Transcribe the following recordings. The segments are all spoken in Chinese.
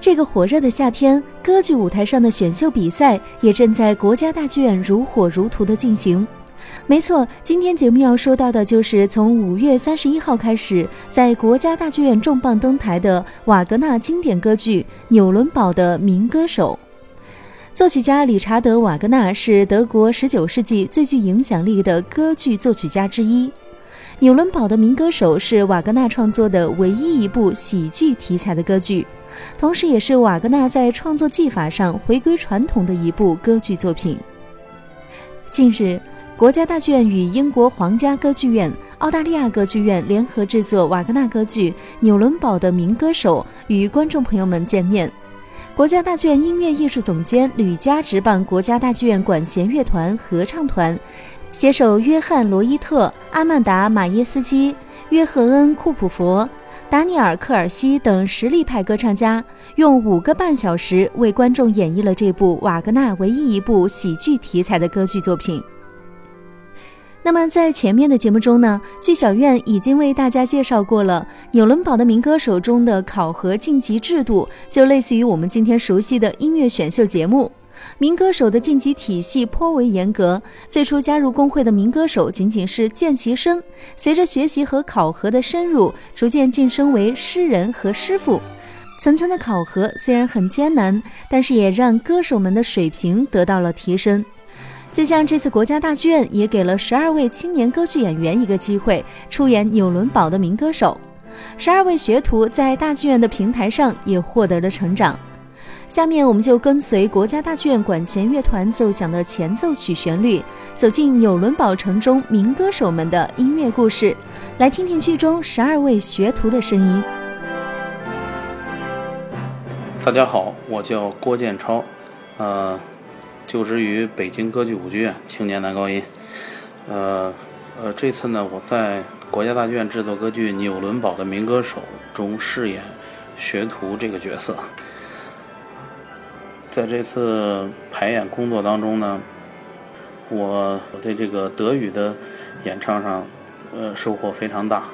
这个火热的夏天，歌剧舞台上的选秀比赛也正在国家大剧院如火如荼的进行。没错，今天节目要说到的就是从五月三十一号开始，在国家大剧院重磅登台的瓦格纳经典歌剧《纽伦堡的民歌手》。作曲家理查德·瓦格纳是德国十九世纪最具影响力的歌剧作曲家之一。《纽伦堡的民歌手》是瓦格纳创作的唯一一部喜剧题材的歌剧，同时也是瓦格纳在创作技法上回归传统的一部歌剧作品。近日。国家大剧院与英国皇家歌剧院、澳大利亚歌剧院联合制作瓦格纳歌剧《纽伦堡的民歌手》，与观众朋友们见面。国家大剧院音乐艺术总监吕嘉执棒国家大剧院管弦乐团、合唱团，携手约翰·罗伊特、阿曼达·马耶斯基、约赫恩·库普佛、达尼尔·科尔西等实力派歌唱家，用五个半小时为观众演绎了这部瓦格纳唯一一部喜剧题材的歌剧作品。那么在前面的节目中呢，剧小院已经为大家介绍过了纽伦堡的民歌手中的考核晋级制度，就类似于我们今天熟悉的音乐选秀节目。民歌手的晋级体系颇为严格，最初加入工会的民歌手仅仅是见习生，随着学习和考核的深入，逐渐晋升为诗人和师傅。层层的考核虽然很艰难，但是也让歌手们的水平得到了提升。就像这次国家大剧院也给了十二位青年歌剧演员一个机会，出演纽伦堡的民歌手。十二位学徒在大剧院的平台上也获得了成长。下面我们就跟随国家大剧院管弦乐团奏响的前奏曲旋律，走进纽伦堡城中民歌手们的音乐故事，来听听剧中十二位学徒的声音。大家好，我叫郭建超，呃。就职于北京歌剧舞剧院青年男高音，呃呃，这次呢，我在国家大剧院制作歌剧《纽伦堡的民歌手》中饰演学徒这个角色。在这次排演工作当中呢，我我对这个德语的演唱上，呃，收获非常大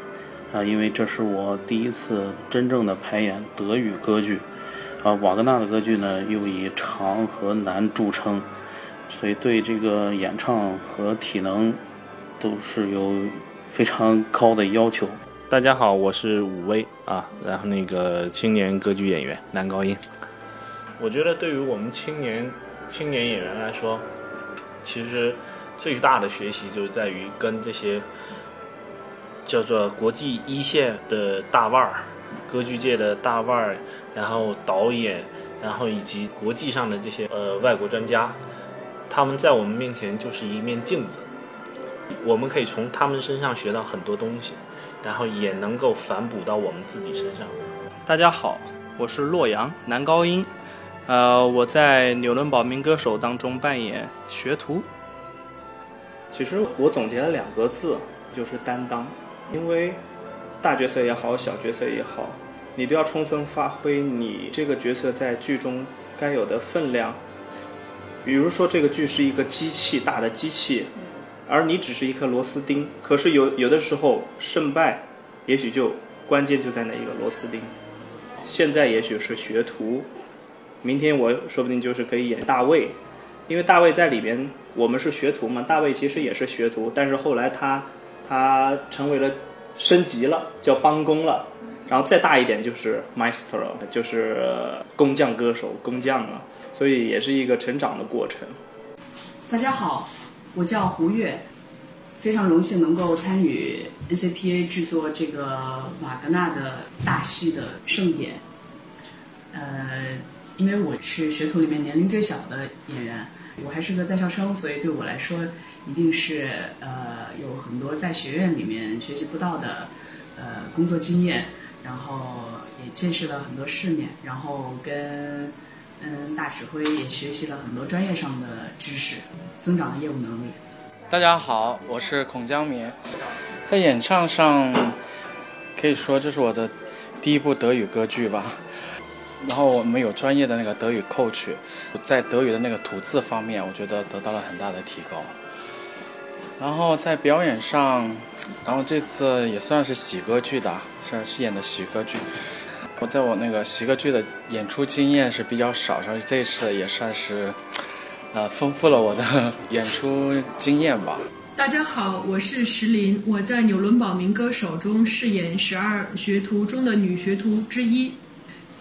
啊，因为这是我第一次真正的排演德语歌剧。啊，瓦格纳的歌剧呢，又以长和难著称，所以对这个演唱和体能都是有非常高的要求。大家好，我是武威啊，然后那个青年歌剧演员，男高音。我觉得对于我们青年青年演员来说，其实最大的学习就是在于跟这些叫做国际一线的大腕儿，歌剧界的大腕儿。然后导演，然后以及国际上的这些呃外国专家，他们在我们面前就是一面镜子，我们可以从他们身上学到很多东西，然后也能够反哺到我们自己身上。大家好，我是洛阳男高音，呃，我在《纽伦堡民歌手》当中扮演学徒。其实我总结了两个字，就是担当，因为大角色也好，小角色也好。你都要充分发挥你这个角色在剧中该有的分量。比如说，这个剧是一个机器，大的机器，而你只是一颗螺丝钉。可是有有的时候胜败，也许就关键就在那一个螺丝钉。现在也许是学徒，明天我说不定就是可以演大卫，因为大卫在里边，我们是学徒嘛。大卫其实也是学徒，但是后来他他成为了升级了，叫帮工了。然后再大一点就是 maestro，就是工匠歌手、工匠啊，所以也是一个成长的过程。大家好，我叫胡月，非常荣幸能够参与 NCPA 制作这个瓦格纳的大戏的盛典。呃，因为我是学徒里面年龄最小的演员，我还是个在校生，所以对我来说一定是呃有很多在学院里面学习不到的呃工作经验。然后也见识了很多世面，然后跟嗯大指挥也学习了很多专业上的知识，增长了业务能力。大家好，我是孔江明，在演唱上可以说这是我的第一部德语歌剧吧。然后我们有专业的那个德语 coach，在德语的那个吐字方面，我觉得得到了很大的提高。然后在表演上，然后这次也算是喜歌剧的，是是演的喜歌剧。我在我那个喜歌剧的演出经验是比较少，所以这次也算是，呃，丰富了我的演出经验吧。大家好，我是石林，我在纽伦堡民歌手中饰演十二学徒中的女学徒之一。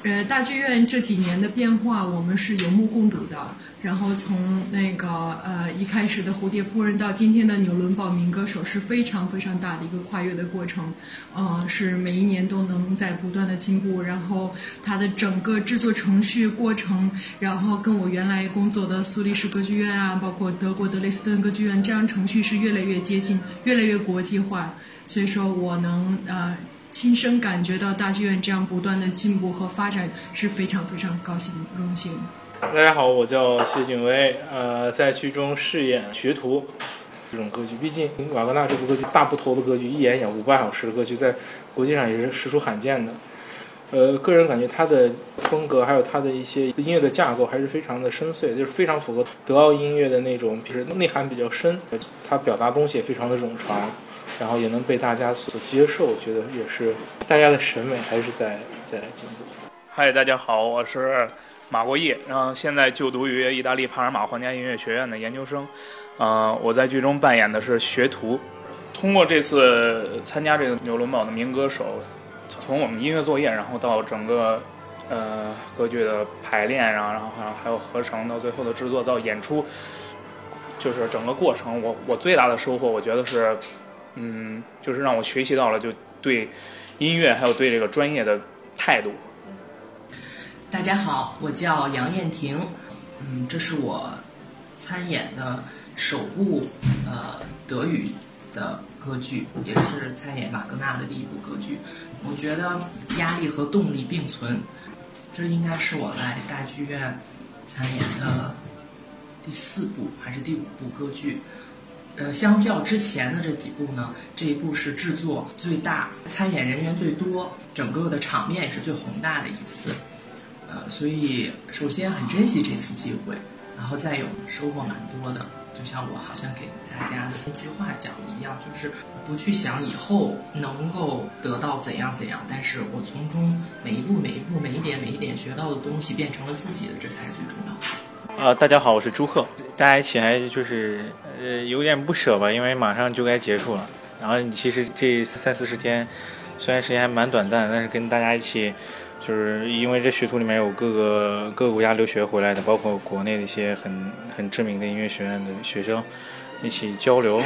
呃，大剧院这几年的变化，我们是有目共睹的。然后从那个呃一开始的蝴蝶夫人到今天的纽伦堡民歌手，是非常非常大的一个跨越的过程。呃，是每一年都能在不断的进步。然后它的整个制作程序过程，然后跟我原来工作的苏黎世歌剧院啊，包括德国德累斯顿歌剧院，这样程序是越来越接近，越来越国际化。所以说我能呃。亲身感觉到大剧院这样不断的进步和发展是非常非常高兴荣幸。大家好，我叫谢景威，呃，在剧中饰演学徒这种歌剧。毕竟瓦格纳这部歌剧大部头的歌剧，一演演五半小时的歌剧，在国际上也是实属罕见的。呃，个人感觉他的风格还有他的一些音乐的架构还是非常的深邃，就是非常符合德奥音乐的那种，就是内涵比较深，他表达东西也非常的冗长。然后也能被大家所接受，觉得也是大家的审美还是在在进步。嗨，大家好，我是马国义，然后现在就读于意大利帕尔马皇家音乐学院的研究生。呃，我在剧中扮演的是学徒。通过这次参加这个纽伦堡的民歌手，从我们音乐作业，然后到整个呃歌剧的排练，然后然后还有还有合成，到最后的制作到演出，就是整个过程，我我最大的收获，我觉得是。嗯，就是让我学习到了，就对音乐还有对这个专业的态度。大家好，我叫杨艳婷，嗯，这是我参演的首部呃德语的歌剧，也是参演瓦格纳的第一部歌剧。我觉得压力和动力并存，这应该是我来大剧院参演的第四部还是第五部歌剧。呃，相较之前的这几部呢，这一部是制作最大、参演人员最多、整个的场面也是最宏大的一次。呃，所以首先很珍惜这次机会，然后再有收获蛮多的。就像我好像给大家的那句话讲的一样，就是不去想以后能够得到怎样怎样，但是我从中每一步、每一步、每一点、每一点学到的东西变成了自己的，这才是最重要的。呃，大家好，我是朱贺。大家一起还就是呃有点不舍吧，因为马上就该结束了。然后其实这三四十天，虽然时间还蛮短暂，但是跟大家一起，就是因为这学徒里面有各个各个国家留学回来的，包括国内的一些很很知名的音乐学院的学生，一起交流，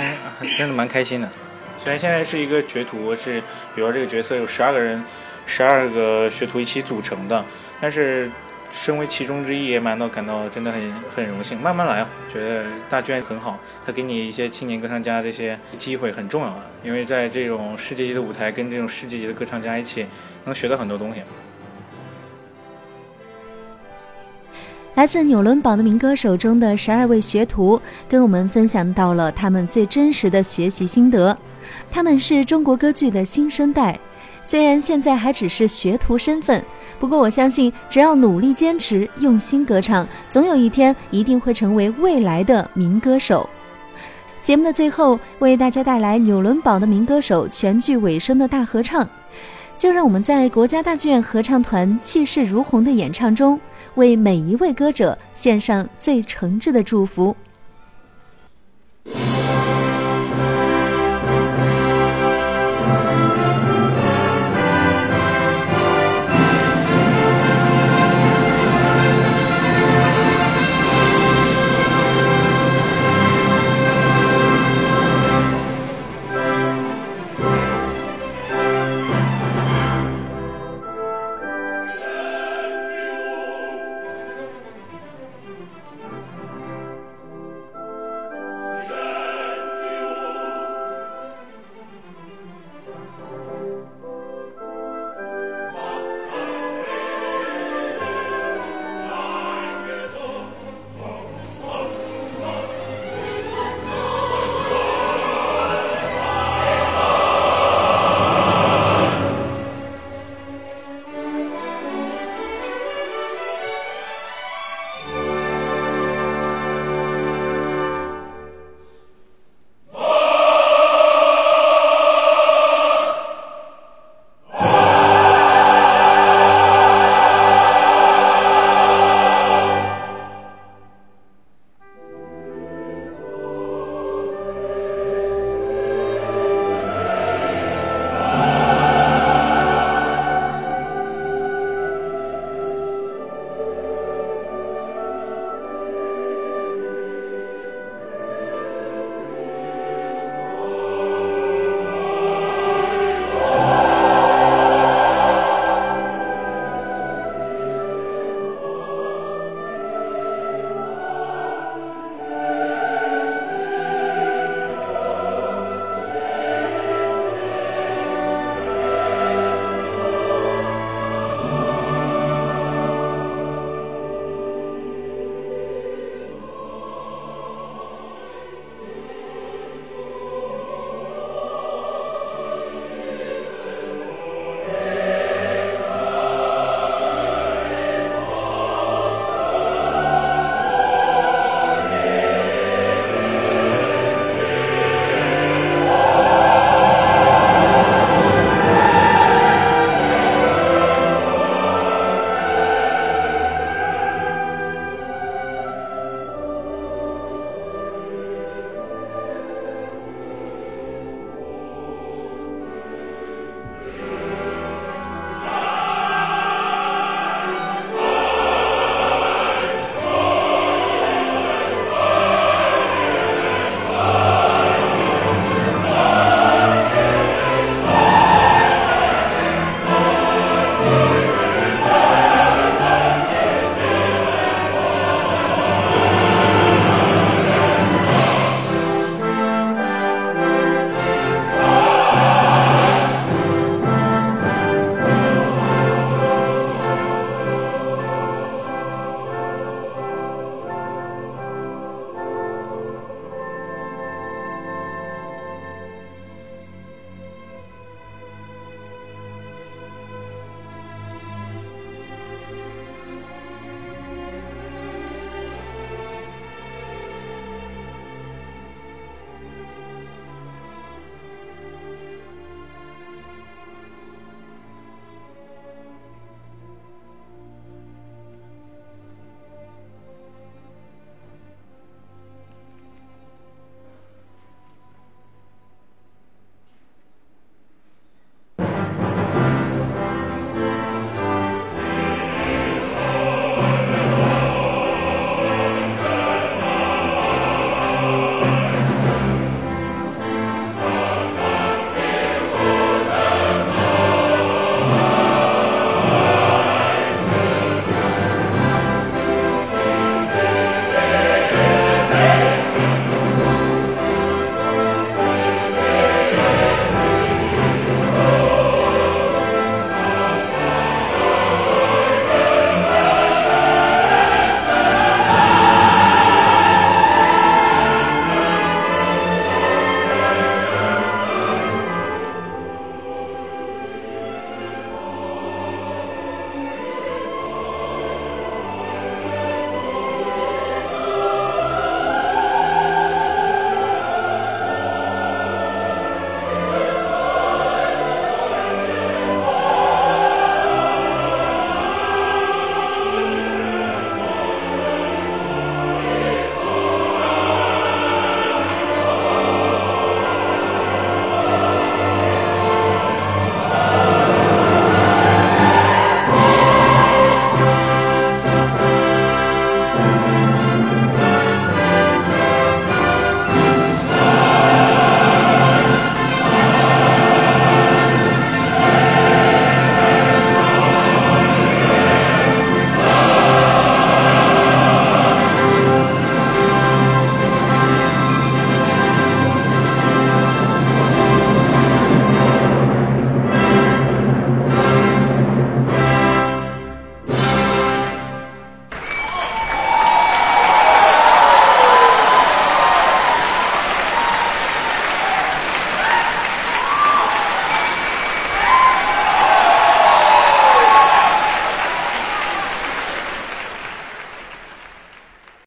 真的蛮开心的。虽然现在是一个学徒，是比如说这个角色有十二个人，十二个学徒一起组成的，但是。身为其中之一，也蛮到感到真的很很荣幸。慢慢来，觉得大剧院很好，他给你一些青年歌唱家这些机会很重要啊，因为在这种世界级的舞台，跟这种世界级的歌唱家一起，能学到很多东西。来自纽伦堡的民歌手中的十二位学徒，跟我们分享到了他们最真实的学习心得。他们是中国歌剧的新生代。虽然现在还只是学徒身份，不过我相信，只要努力坚持、用心歌唱，总有一天一定会成为未来的民歌手。节目的最后，为大家带来纽伦堡的民歌手全剧尾声的大合唱，就让我们在国家大剧院合唱团气势如虹的演唱中，为每一位歌者献上最诚挚的祝福。